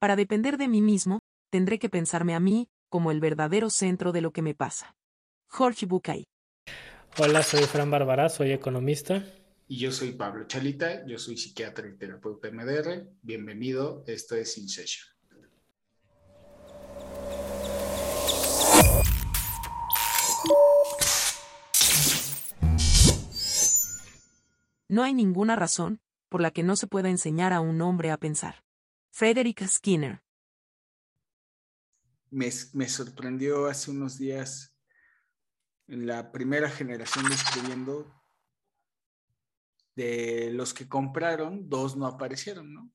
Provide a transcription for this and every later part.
Para depender de mí mismo, tendré que pensarme a mí como el verdadero centro de lo que me pasa. Jorge Bucay. Hola, soy Fran Bárbara, soy economista. Y yo soy Pablo Chalita, yo soy psiquiatra y terapeuta MDR. Bienvenido, esto es In Session. No hay ninguna razón por la que no se pueda enseñar a un hombre a pensar. Frederick Skinner. Me, me sorprendió hace unos días en la primera generación de escribiendo de los que compraron, dos no aparecieron, ¿no?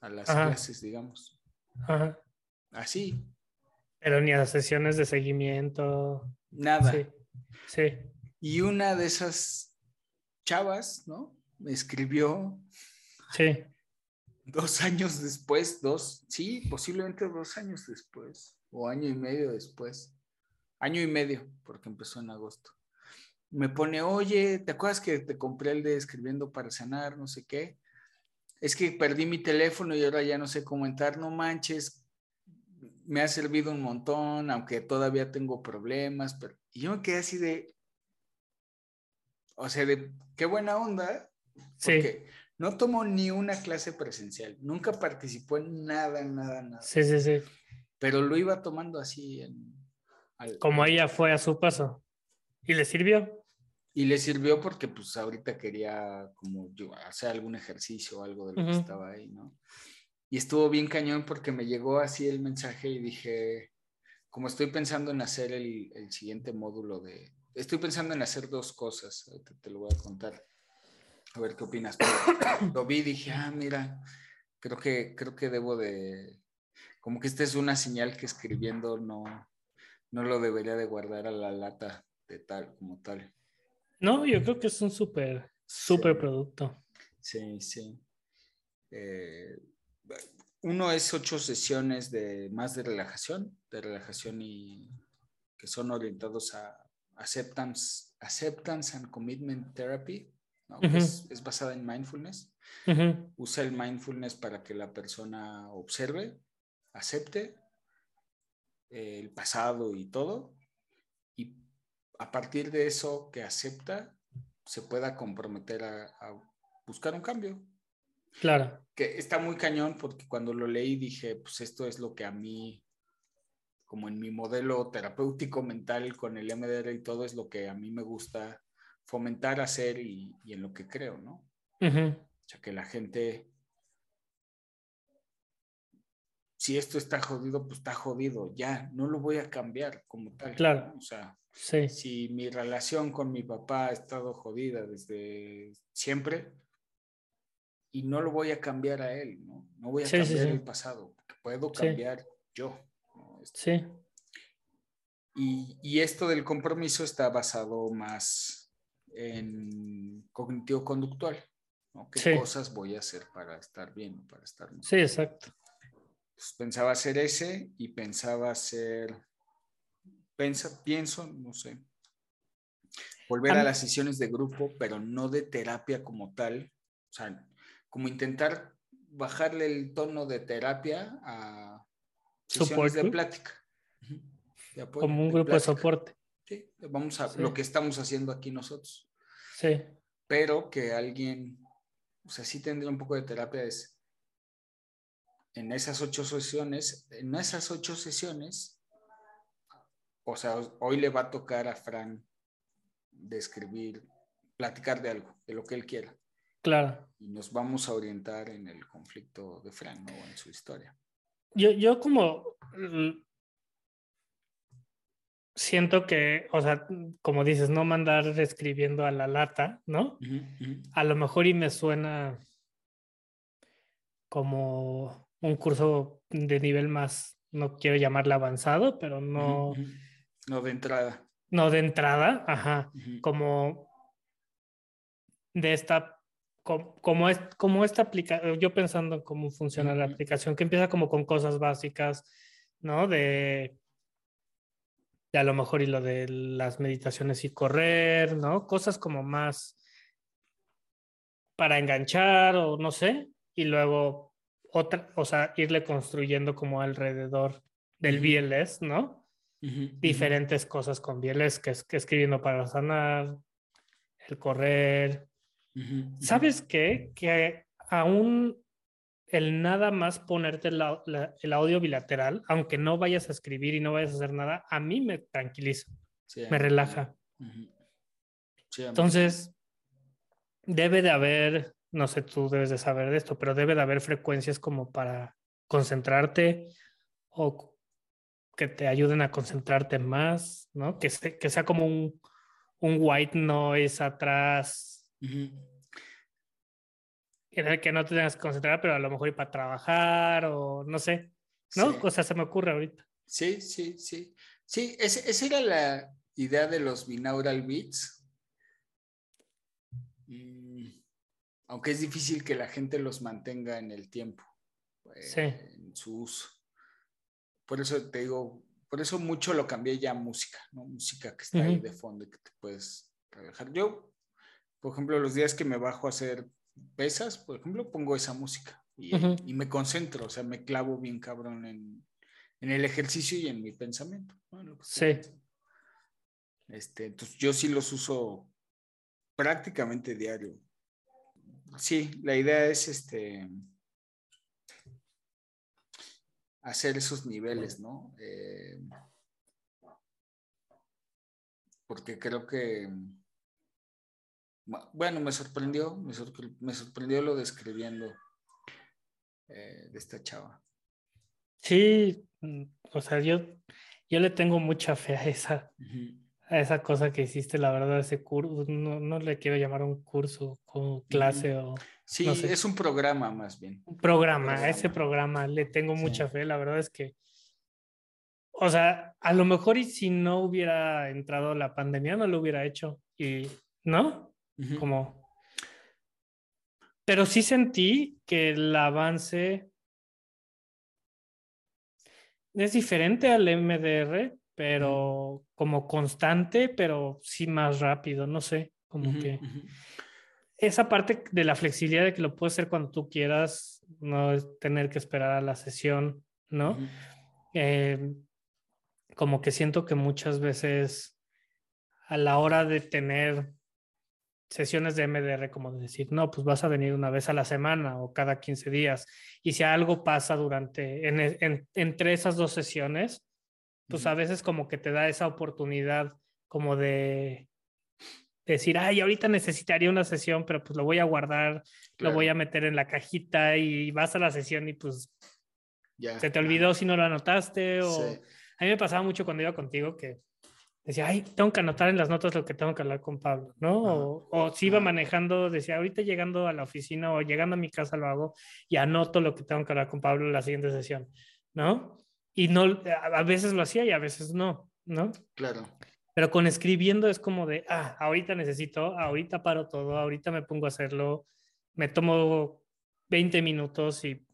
A las clases, digamos. Ajá. Así. Pero ni a las sesiones de seguimiento. Nada. Sí. Sí. Y una de esas chavas, ¿no? Me escribió. Sí. Dos años después, dos, sí, posiblemente dos años después, o año y medio después. Año y medio, porque empezó en agosto me pone, oye, ¿te acuerdas que te compré el de escribiendo para sanar, no sé qué? Es que perdí mi teléfono y ahora ya no sé cómo entrar, no manches, me ha servido un montón, aunque todavía tengo problemas, pero y yo me quedé así de, o sea, de qué buena onda, porque sí. No tomó ni una clase presencial, nunca participó en nada, nada, nada. Sí, sí, sí. Pero lo iba tomando así en... Al, Como ella fue a su paso. ¿Y le sirvió? Y le sirvió porque pues ahorita quería como yo hacer algún ejercicio o algo de lo uh -huh. que estaba ahí, ¿no? Y estuvo bien cañón porque me llegó así el mensaje y dije, como estoy pensando en hacer el, el siguiente módulo de... Estoy pensando en hacer dos cosas, ahorita te lo voy a contar. A ver qué opinas. Pero lo vi y dije, ah, mira, creo que, creo que debo de... Como que esta es una señal que escribiendo no, no lo debería de guardar a la lata de tal, como tal. No, yo creo que es un súper, súper sí. producto. Sí, sí. Eh, uno es ocho sesiones de más de relajación, de relajación y que son orientados a acceptance, acceptance and commitment therapy, ¿no? uh -huh. es, es, basada en mindfulness. Uh -huh. Usa el mindfulness para que la persona observe, acepte eh, el pasado y todo, y a partir de eso que acepta, se pueda comprometer a, a, buscar un cambio. Claro. Que está muy cañón porque cuando lo leí dije, pues esto es lo que a mí, como en mi modelo terapéutico mental con el MDR y todo, es lo que a mí me gusta fomentar, hacer y, y en lo que creo, ¿no? Uh -huh. O sea, que la gente si esto está jodido, pues está jodido, ya, no lo voy a cambiar como tal. Claro. ¿no? O sea, sí. si mi relación con mi papá ha estado jodida desde siempre y no lo voy a cambiar a él, ¿no? No voy a sí, cambiar sí, el pasado, puedo cambiar yo. ¿no? Sí. Y, y, esto del compromiso está basado más en cognitivo-conductual. ¿no? ¿Qué cosas voy a hacer para estar bien, para estar bien? Sí, exacto. Pues pensaba hacer ese y pensaba hacer, pensa, pienso, no sé, volver a, a las sesiones de grupo, pero no de terapia como tal, o sea, como intentar bajarle el tono de terapia a sesiones de plática. De apoyo, como un de grupo plática. de soporte. Sí, vamos a sí. lo que estamos haciendo aquí nosotros. Sí. Pero que alguien, o sea, sí tendría un poco de terapia es en esas ocho sesiones, en esas ocho sesiones, o sea, hoy le va a tocar a Fran describir, platicar de algo, de lo que él quiera. Claro. Y nos vamos a orientar en el conflicto de Fran, ¿no? En su historia. Yo, yo como siento que, o sea, como dices, no mandar escribiendo a la lata, ¿no? Uh -huh, uh -huh. A lo mejor y me suena como un curso de nivel más, no quiero llamarle avanzado, pero no... No de entrada. No de entrada, ajá. Como de esta, como, como, es, como esta aplicación, yo pensando en cómo funciona la aplicación, que empieza como con cosas básicas, ¿no? De a lo mejor y lo de las meditaciones y correr, ¿no? Cosas como más para enganchar o no sé, y luego otra, o sea, irle construyendo como alrededor del BLS, ¿no? Diferentes cosas con BLS, que es que escribiendo para sanar, el correr. ¿Sabes qué? Que aún el nada más ponerte el audio bilateral, aunque no vayas a escribir y no vayas a hacer nada, a mí me tranquiliza, me relaja. Entonces, debe de haber, no sé, tú debes de saber de esto, pero debe de haber frecuencias como para concentrarte o que te ayuden a concentrarte más, ¿no? Que, que sea como un, un white noise atrás. En el que no te tengas que concentrar, pero a lo mejor ir para trabajar o no sé, ¿no? Sí. O sea, se me ocurre ahorita. Sí, sí, sí. Sí, esa era la idea de los binaural beats. Mm, aunque es difícil que la gente los mantenga en el tiempo, eh, en su uso. Por eso te digo, por eso mucho lo cambié ya a música, ¿no? Música que está ahí de fondo y que te puedes relajar. Yo, por ejemplo, los días que me bajo a hacer pesas, por ejemplo, pongo esa música y, me concentro, o sea, me clavo bien cabrón en, el ejercicio y en mi pensamiento. sí. Este, entonces yo sí los uso prácticamente diario. Sí, la idea es este hacer esos niveles, ¿no? Eh, porque creo que, bueno, me sorprendió, me, sorprendió, lo describiendo eh, de esta chava. Sí, mm, o sea, yo, yo le tengo mucha fe a esa, a esa cosa que hiciste, la verdad, ese curso, no, le quiero llamar un curso o clase o Sí, es un programa más bien. Un programa, ese programa, le tengo mucha fe, la verdad es que, o sea, a lo mejor y si no hubiera entrado la pandemia, no lo hubiera hecho, y, ¿no? Como... Pero sí sentí que el avance es diferente al MDR, pero como constante, pero sí más rápido, no sé, como que esa parte de la flexibilidad de que lo puedes hacer cuando tú quieras, no es tener que esperar a la sesión, ¿no? Eh, como que siento que muchas veces a la hora de tener sesiones de MDR, como de decir, no, pues vas a venir una vez a la semana o cada 15 días, y si algo pasa durante, en, entre esas dos sesiones, pues a veces como que te da esa oportunidad como de decir, ay, ahorita necesitaría una sesión, pero pues lo voy a guardar, lo voy a meter en la cajita y vas a la sesión y pues se te olvidó si no lo anotaste o... A mí me pasaba mucho cuando iba contigo que decía, ay, tengo que anotar en las notas lo que tengo que hablar con Pablo, ¿no? o, o, si iba manejando, decía, ahorita llegando a la oficina o llegando a mi casa lo hago y anoto lo que tengo que hablar con Pablo en la siguiente sesión, ¿no? Y no, a veces lo hacía y a veces no, ¿no? Claro. Pero con escribiendo es como de, ah, ahorita necesito, ahorita paro todo, ahorita me pongo a hacerlo, me tomo 20 minutos y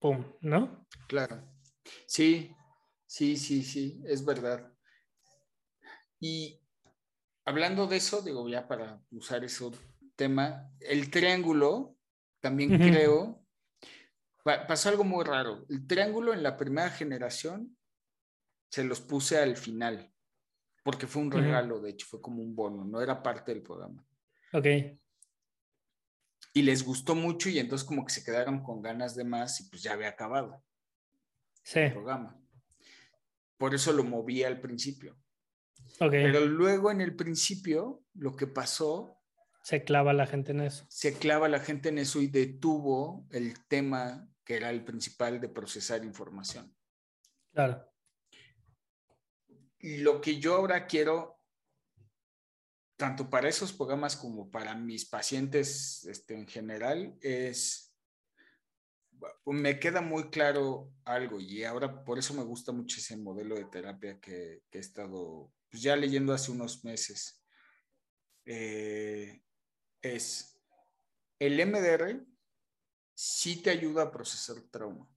pum, ¿no? Claro. Sí, sí, sí, sí, es verdad. Y hablando de eso, digo, ya para usar ese tema, el triángulo, también creo, pasó algo muy raro. El triángulo en la primera generación se los puse al final porque fue un regalo, de hecho, fue como un bono, no era parte del programa. Ok. Y les gustó mucho y entonces como que se quedaron con ganas de más y pues ya había acabado sí. el programa. Por eso lo moví al principio. Okay. Pero luego en el principio lo que pasó... Se clava la gente en eso. Se clava la gente en eso y detuvo el tema que era el principal de procesar información. Claro lo que yo ahora quiero, tanto para esos programas como para mis pacientes este, en general, es, me queda muy claro algo y ahora por eso me gusta mucho ese modelo de terapia que, he estado pues, ya leyendo hace unos meses. Eh, es el MDR sí te ayuda a procesar trauma.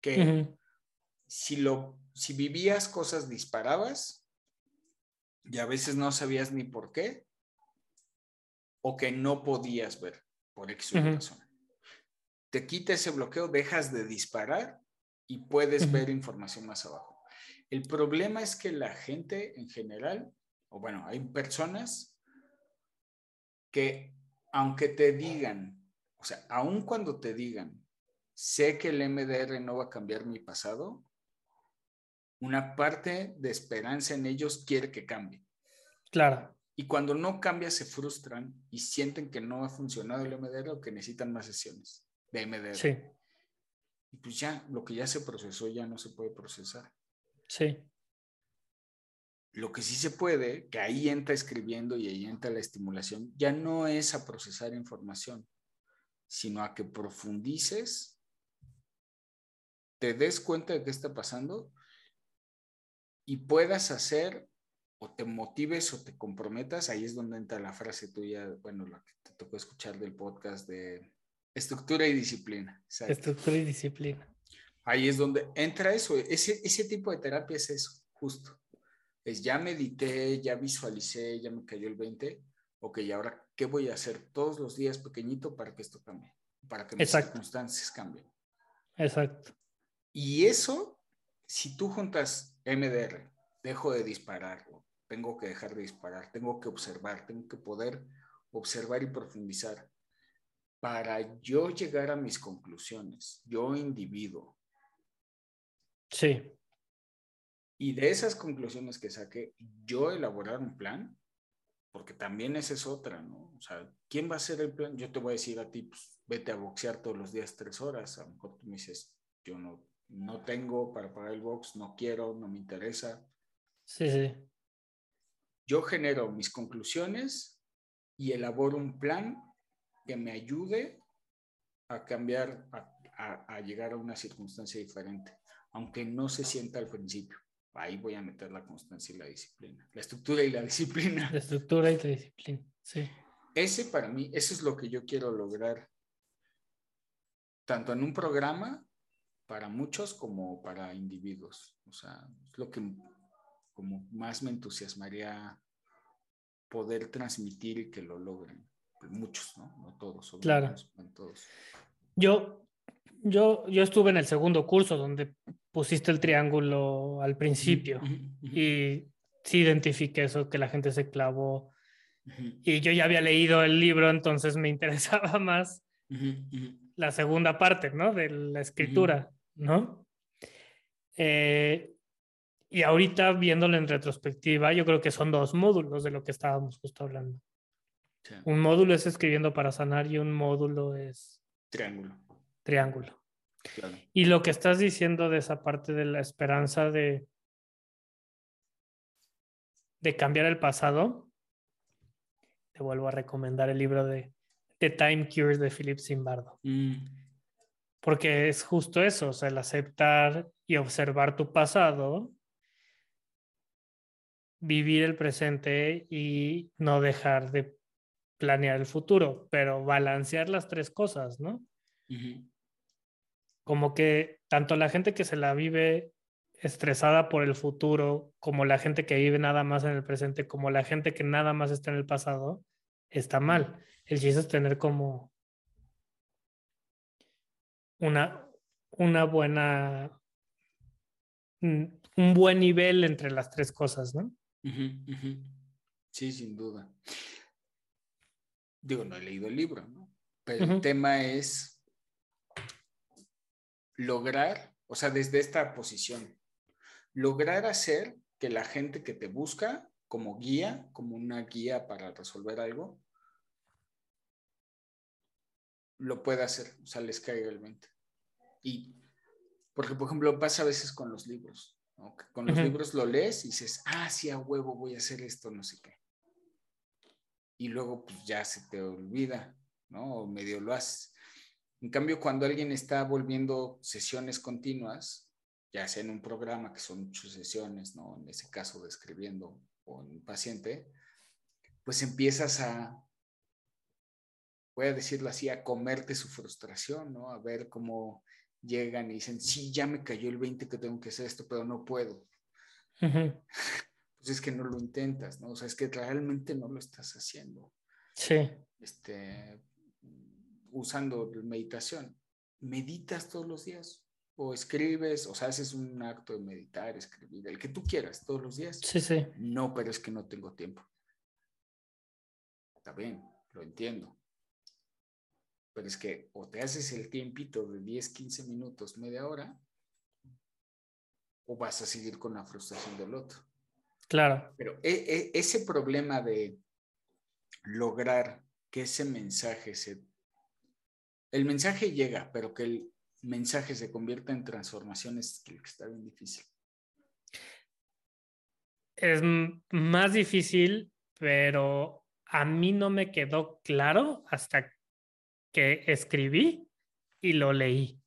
Que si lo si vivías cosas disparabas y a veces no sabías ni por qué, o que no podías ver por X razón. te quita ese bloqueo, dejas de disparar y puedes ver información más abajo. El problema es que la gente en general, o bueno, hay personas que aunque te digan, o sea, aun cuando te digan, sé que el MDR no va a cambiar mi pasado, una parte de esperanza en ellos quiere que cambie. Claro. Y cuando no cambia, se frustran y sienten que no ha funcionado el MDR o que necesitan más sesiones de MDR. Sí. Y pues ya, lo que ya se procesó ya no se puede procesar. Sí. Lo que sí se puede, que ahí entra escribiendo y ahí entra la estimulación, ya no es a procesar información, sino a que profundices, te des cuenta de qué está pasando y puedas hacer o te motives o te comprometas, ahí es donde entra la frase tuya, bueno, la que te tocó escuchar del podcast de estructura y disciplina. Estructura y disciplina. Ahí es donde entra eso, ese, ese tipo de terapia es eso, justo. Es ya medité, ya visualicé, ya me cayó el 20, ok, ahora, ¿qué voy a hacer todos los días pequeñito para que esto cambie? Para que mis circunstancias cambien. Exacto. Y eso, si tú juntas MDR, dejo de disparar, tengo que dejar de disparar, tengo que observar, tengo que poder observar y profundizar para yo llegar a mis conclusiones, yo individuo. Sí. Y de esas conclusiones que saqué, yo elaborar un plan, porque también esa es otra, ¿no? O sea, ¿quién va a hacer el plan? Yo te voy a decir a ti, pues, vete a boxear todos los días tres horas. A lo mejor tú me dices, yo no, no tengo para pagar el box, no quiero, no me interesa. Sí, sí. Yo genero mis conclusiones y elaboro un plan que me ayude a cambiar, a, a llegar a una circunstancia diferente, aunque no se sienta al principio ahí voy a meter la constancia y la disciplina. La estructura y la disciplina. La estructura y la disciplina, sí. Ese para mí, eso es lo que yo quiero lograr, tanto en un programa para muchos como para individuos. O sea, es lo que como más me entusiasmaría poder transmitir y que lo logren. Muchos, ¿no? No todos. Claro. todos. Yo, yo, yo estuve en el segundo curso donde pusiste el triángulo al principio y sí identifiqué eso, que la gente se clavó. Y yo ya había leído el libro, entonces me interesaba más la segunda parte, ¿no? De la escritura, ¿no? Eh, y ahorita viéndolo en retrospectiva, yo creo que son dos módulos de lo que estábamos justo hablando. Un módulo es escribiendo para sanar y un módulo es... Triángulo. Triángulo. Y lo que estás diciendo de esa parte de la esperanza de, de cambiar el pasado, te vuelvo a recomendar el libro de The Time Cures de Philip Zimbardo. Mm. Porque es justo eso, o sea, el aceptar y observar tu pasado, vivir el presente y no dejar de planear el futuro, pero balancear las tres cosas, ¿no? Como que tanto la gente que se la vive estresada por el futuro, como la gente que vive nada más en el presente, como la gente que nada más está en el pasado, está mal. El chiste es tener como una, una buena, un buen nivel entre las tres cosas, ¿no? Sí, sin duda. Digo, no he leído el libro, ¿no? Pero el tema es lograr, o sea, desde esta posición, lograr hacer que la gente que te busca como guía, como una guía para resolver algo, lo pueda hacer, o sea, les caiga el mente. Y, porque, por ejemplo, pasa a veces con los libros, con los libros lo lees y dices, ah, sí, a huevo voy a hacer esto, no sé qué. Y luego, pues ya se te olvida, ¿no? O medio lo haces. En cambio, cuando alguien está volviendo sesiones continuas, ya sea en un programa que son muchas sesiones, ¿no? En ese caso describiendo o en un paciente, pues empiezas a, voy a decirlo así, a comerte su frustración, ¿no? A ver cómo llegan y dicen, sí, ya me cayó el 20 que tengo que hacer esto, pero no puedo. Pues es que no lo intentas, ¿no? O sea, es que realmente no lo estás haciendo. Sí. Este, usando meditación. meditas todos los días o escribes, o sea, haces un acto de meditar, escribir, el que tú quieras todos los días. Sí, sí. No, pero es que no tengo tiempo. Está bien, lo entiendo. Pero es que o te haces el tiempito de 10, 15 minutos, media hora, o vas a seguir con la frustración del otro. Claro. Pero e, e, ese problema de lograr que ese mensaje se... El mensaje llega, pero que el mensaje se convierta en transformación es que está bien difícil. Es más difícil, pero a mí no me quedó claro hasta que escribí y lo leí.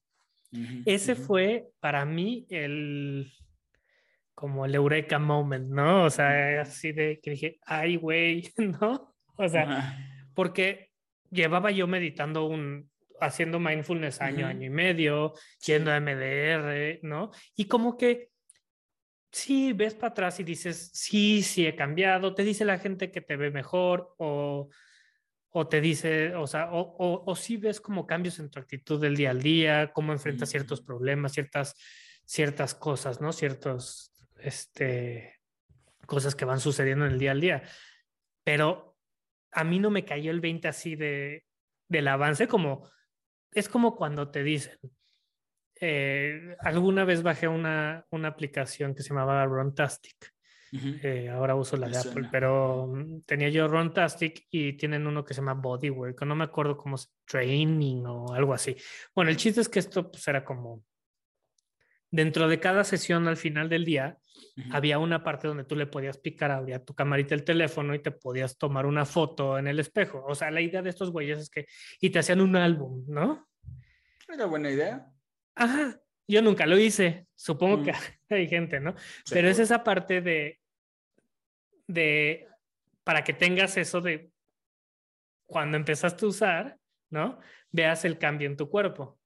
Ese fue para mí el como el eureka moment, ¿no? O sea, así de que dije, ay, güey, ¿no? O sea, porque llevaba yo meditando un, haciendo mindfulness año, año y medio, yendo a MDR, ¿no? Y como que sí, ves para atrás y dices, sí, sí he cambiado, te dice la gente que te ve mejor o, o te dice, o sea, o, o, o sí ves como cambios en tu actitud del día al día, cómo enfrentas ciertos problemas, ciertas, ciertas cosas, ¿no? Ciertos, este, cosas que van sucediendo en el día al día. Pero a mí no me cayó el 20 así de, del avance como, es como cuando te dicen, eh, alguna vez bajé una, una aplicación que se llamaba Runtastic. Eh, ahora uso la de Apple, pero mm, tenía yo Runtastic y tienen uno que se llama Bodywork, no me acuerdo cómo es, Training o algo así. Bueno, el chiste es que esto pues, era como dentro de cada sesión al final del día, había una parte donde tú le podías picar, abría tu camarita el teléfono y te podías tomar una foto en el espejo. O sea, la idea de estos güeyes es que, y te hacían un álbum, ¿no? Era buena idea. Ajá, yo nunca lo hice, supongo que hay gente, ¿no? Pero es esa parte de, de, para que tengas eso de, cuando empezaste a usar, ¿no? Veas el cambio en tu cuerpo.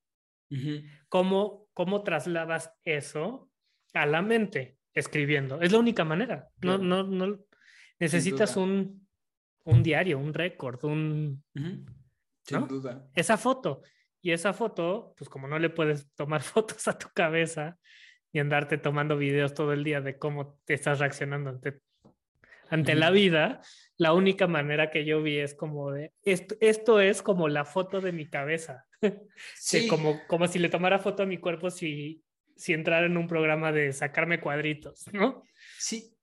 ¿Cómo, ¿Cómo trasladas eso a la mente? Escribiendo. Es la única manera. No, no, no. Necesitas un, un diario, un récord, un. Sin duda. Esa foto. Y esa foto, pues como no le puedes tomar fotos a tu cabeza y andarte tomando videos todo el día de cómo te estás reaccionando ante, ante la vida, la única manera que yo vi es como de, esto, esto es como la foto de mi cabeza. Sí. como, como si le tomara foto a mi cuerpo si, si entrara en un programa de sacarme cuadritos, ¿no? Sí.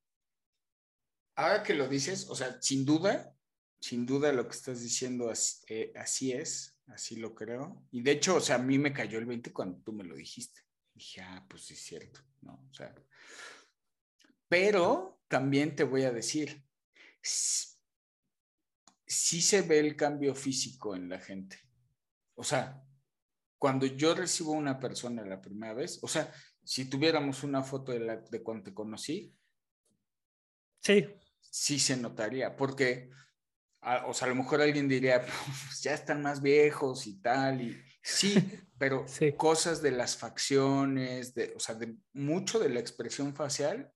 Ahora que lo dices, o sea, sin duda, sin duda lo que estás diciendo así, eh, así es así lo creo. Y de hecho, o sea, a mí me cayó el 20 cuando tú me lo dijiste. Dije, ah, pues sí es cierto, ¿no? O sea, pero también te voy a decir, sí, se ve el cambio físico en la gente. O sea, cuando yo recibo a una persona la primera vez, o sea, si tuviéramos una foto de, la, de cuando te conocí, sí. Sí se notaría, porque o sea, a lo mejor alguien diría, pues ya están más viejos y tal, y sí, pero cosas de las facciones, de, o sea, de mucho de la expresión facial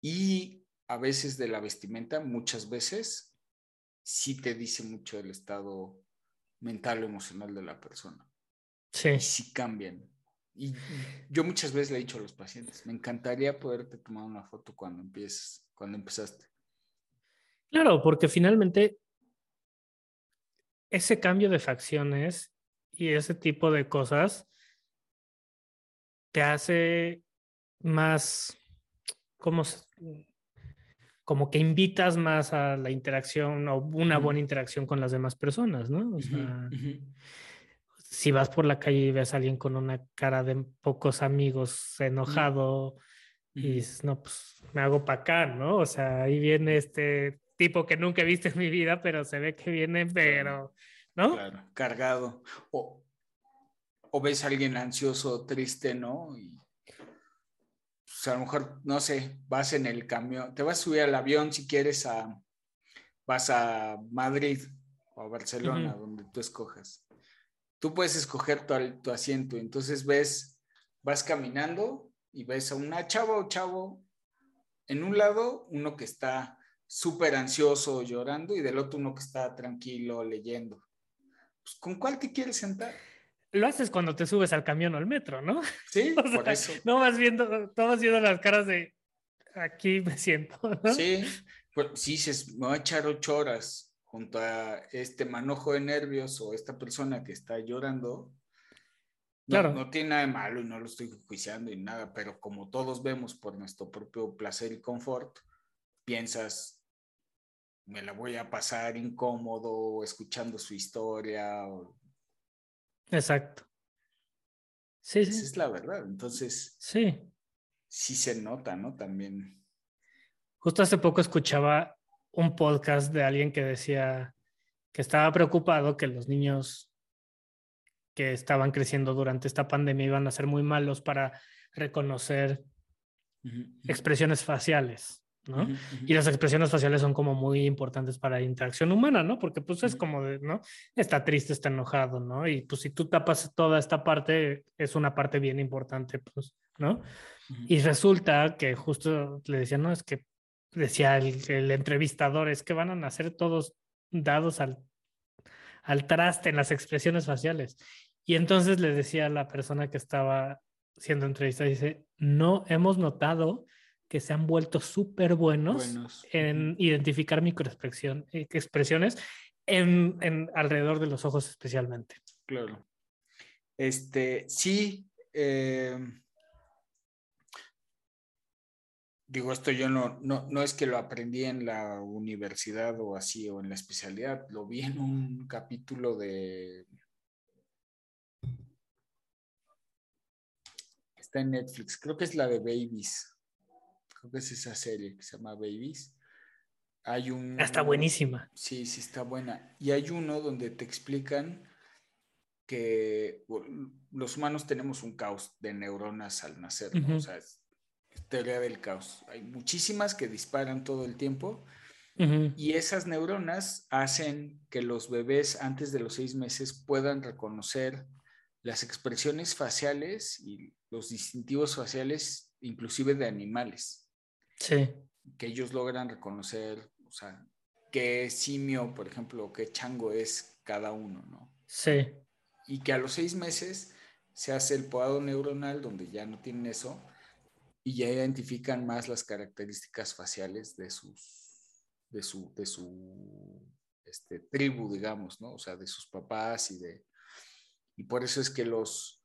y a veces de la vestimenta, muchas veces sí te dice mucho del estado mental o emocional de la persona. Sí. Sí cambian. Y yo muchas veces le he dicho a los pacientes, me encantaría poderte tomar una foto cuando empieces, cuando empezaste. Claro, porque finalmente ese cambio de facciones y ese tipo de cosas te hace más, como, como que invitas más a la interacción o una buena interacción con las demás personas, ¿no? O sea, si vas por la calle y ves a alguien con una cara de pocos amigos enojado y dices, no, pues me hago para acá, ¿no? O sea, ahí viene este tipo que nunca he visto en mi vida, pero se ve que viene, pero, ¿no? Claro, cargado. O, o ves a alguien ansioso, triste, ¿no? Y pues, a lo mejor, no sé, vas en el camión, te vas a subir al avión si quieres a, vas a Madrid o a Barcelona, donde tú escojas. Tú puedes escoger tu, tu asiento, entonces ves, vas caminando y ves a una chava o chavo en un lado, uno que está súper ansioso llorando y del otro uno que está tranquilo leyendo. Pues, ¿Con cuál te quieres sentar? Lo haces cuando te subes al camión o al metro, ¿no? Sí, por eso. No vas viendo, no vas viendo las caras de aquí me siento. ¿no? Sí, pues sí, se, me va a echar ocho horas junto a este manojo de nervios o esta persona que está llorando. No, Claro. no tiene nada de malo y no lo estoy juiciando y nada, pero como todos vemos por nuestro propio placer y confort, piensas, me la voy a pasar incómodo escuchando su historia. o- Exacto. Sí, Esa sí. es la verdad. Entonces, Sí. sí se nota, ¿no? También. Justo hace poco escuchaba un podcast de alguien que decía que estaba preocupado que los niños que estaban creciendo durante esta pandemia iban a ser muy malos para reconocer expresiones faciales, ¿no? Ujú, ujú. Y las expresiones faciales son como muy importantes para la interacción humana, ¿no? Porque pues es como de, ¿no? Está triste, está enojado, ¿no? Y pues si tú tapas toda esta parte, es una parte bien importante, pues, ¿no? Ujú. Y resulta que justo le decía, no, es que decía el, el entrevistador, es que van a nacer todos dados al, al traste en las expresiones faciales. Y entonces le decía a la persona que estaba siendo entrevistada, dice, no hemos notado que se han vuelto súper buenos Buenos. en identificar microexpresión, eh, expresiones en, en alrededor de los ojos especialmente. Claro. Este, sí. eh, digo, esto yo no, no, no es que lo aprendí en la universidad o así, o en la especialidad, lo vi en un capítulo de... Está en Netflix, creo que es la de Babies. Creo que es esa serie que se llama Babies. Hay un... Ah, Está buenísima. Sí, sí está buena. Y hay uno donde te explican que los humanos tenemos un caos de neuronas al nacer, ¿no? O sea, es, teoría del caos. Hay muchísimas que disparan todo el tiempo y esas neuronas hacen que los bebés antes de los seis meses puedan reconocer las expresiones faciales y los distintivos faciales, inclusive de animales Sí, que ellos logran reconocer, o sea, qué simio, por ejemplo, qué chango es cada uno, ¿no? sí. Y que a los seis meses se hace el podado neuronal donde ya no tienen eso y ya identifican más las características faciales de sus, de su, de su este, tribu, digamos, ¿no? O sea, de sus papás y de, y por eso es que los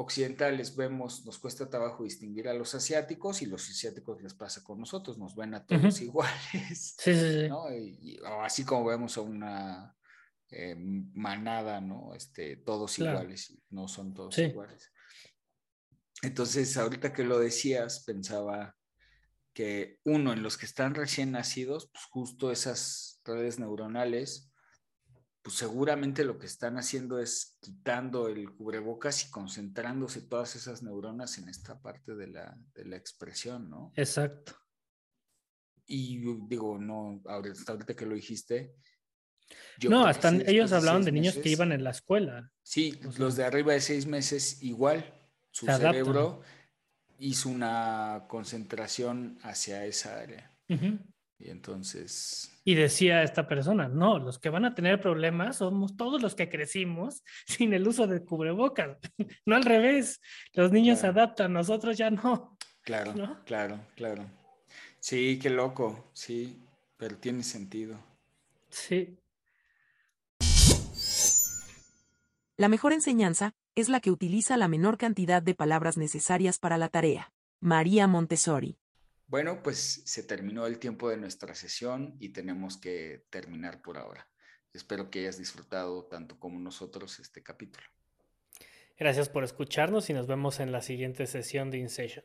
occidentales vemos, nos cuesta trabajo distinguir a los asiáticos y los asiáticos les pasa con nosotros, nos ven a todos iguales, Sí, sí, sí. ¿no? Y, así como vemos a una eh, manada, ¿no? Este, todos Claro. iguales, y no son todos iguales. Entonces, ahorita que lo decías, pensaba que uno, en los que están recién nacidos, pues justo esas redes neuronales, pues seguramente lo que están haciendo es quitando el cubrebocas y concentrándose todas esas neuronas en esta parte de la, de la expresión, ¿no? Exacto. Y yo digo, no, ahorita, hasta ahorita que lo dijiste. yo no, hasta ellos hablaban de niños que iban en la escuela. Sí, o sea- los de arriba de seis meses igual. Su adaptan. cerebro hizo una concentración hacia esa área. Ujú. Y entonces, Y decía esta persona, no, los que van a tener problemas somos todos los que crecimos sin el uso de cubrebocas. No al revés, los niños se adaptan, nosotros ya no. claro, ¿No? claro, claro. Sí, qué loco, sí, pero tiene sentido. Sí, La mejor enseñanza es la que utiliza la menor cantidad de palabras necesarias para la tarea. María Montessori. Bueno, pues se terminó el tiempo de nuestra sesión y tenemos que terminar por ahora. Espero que hayas disfrutado tanto como nosotros este capítulo. Gracias por escucharnos y nos vemos en la siguiente sesión de InSession.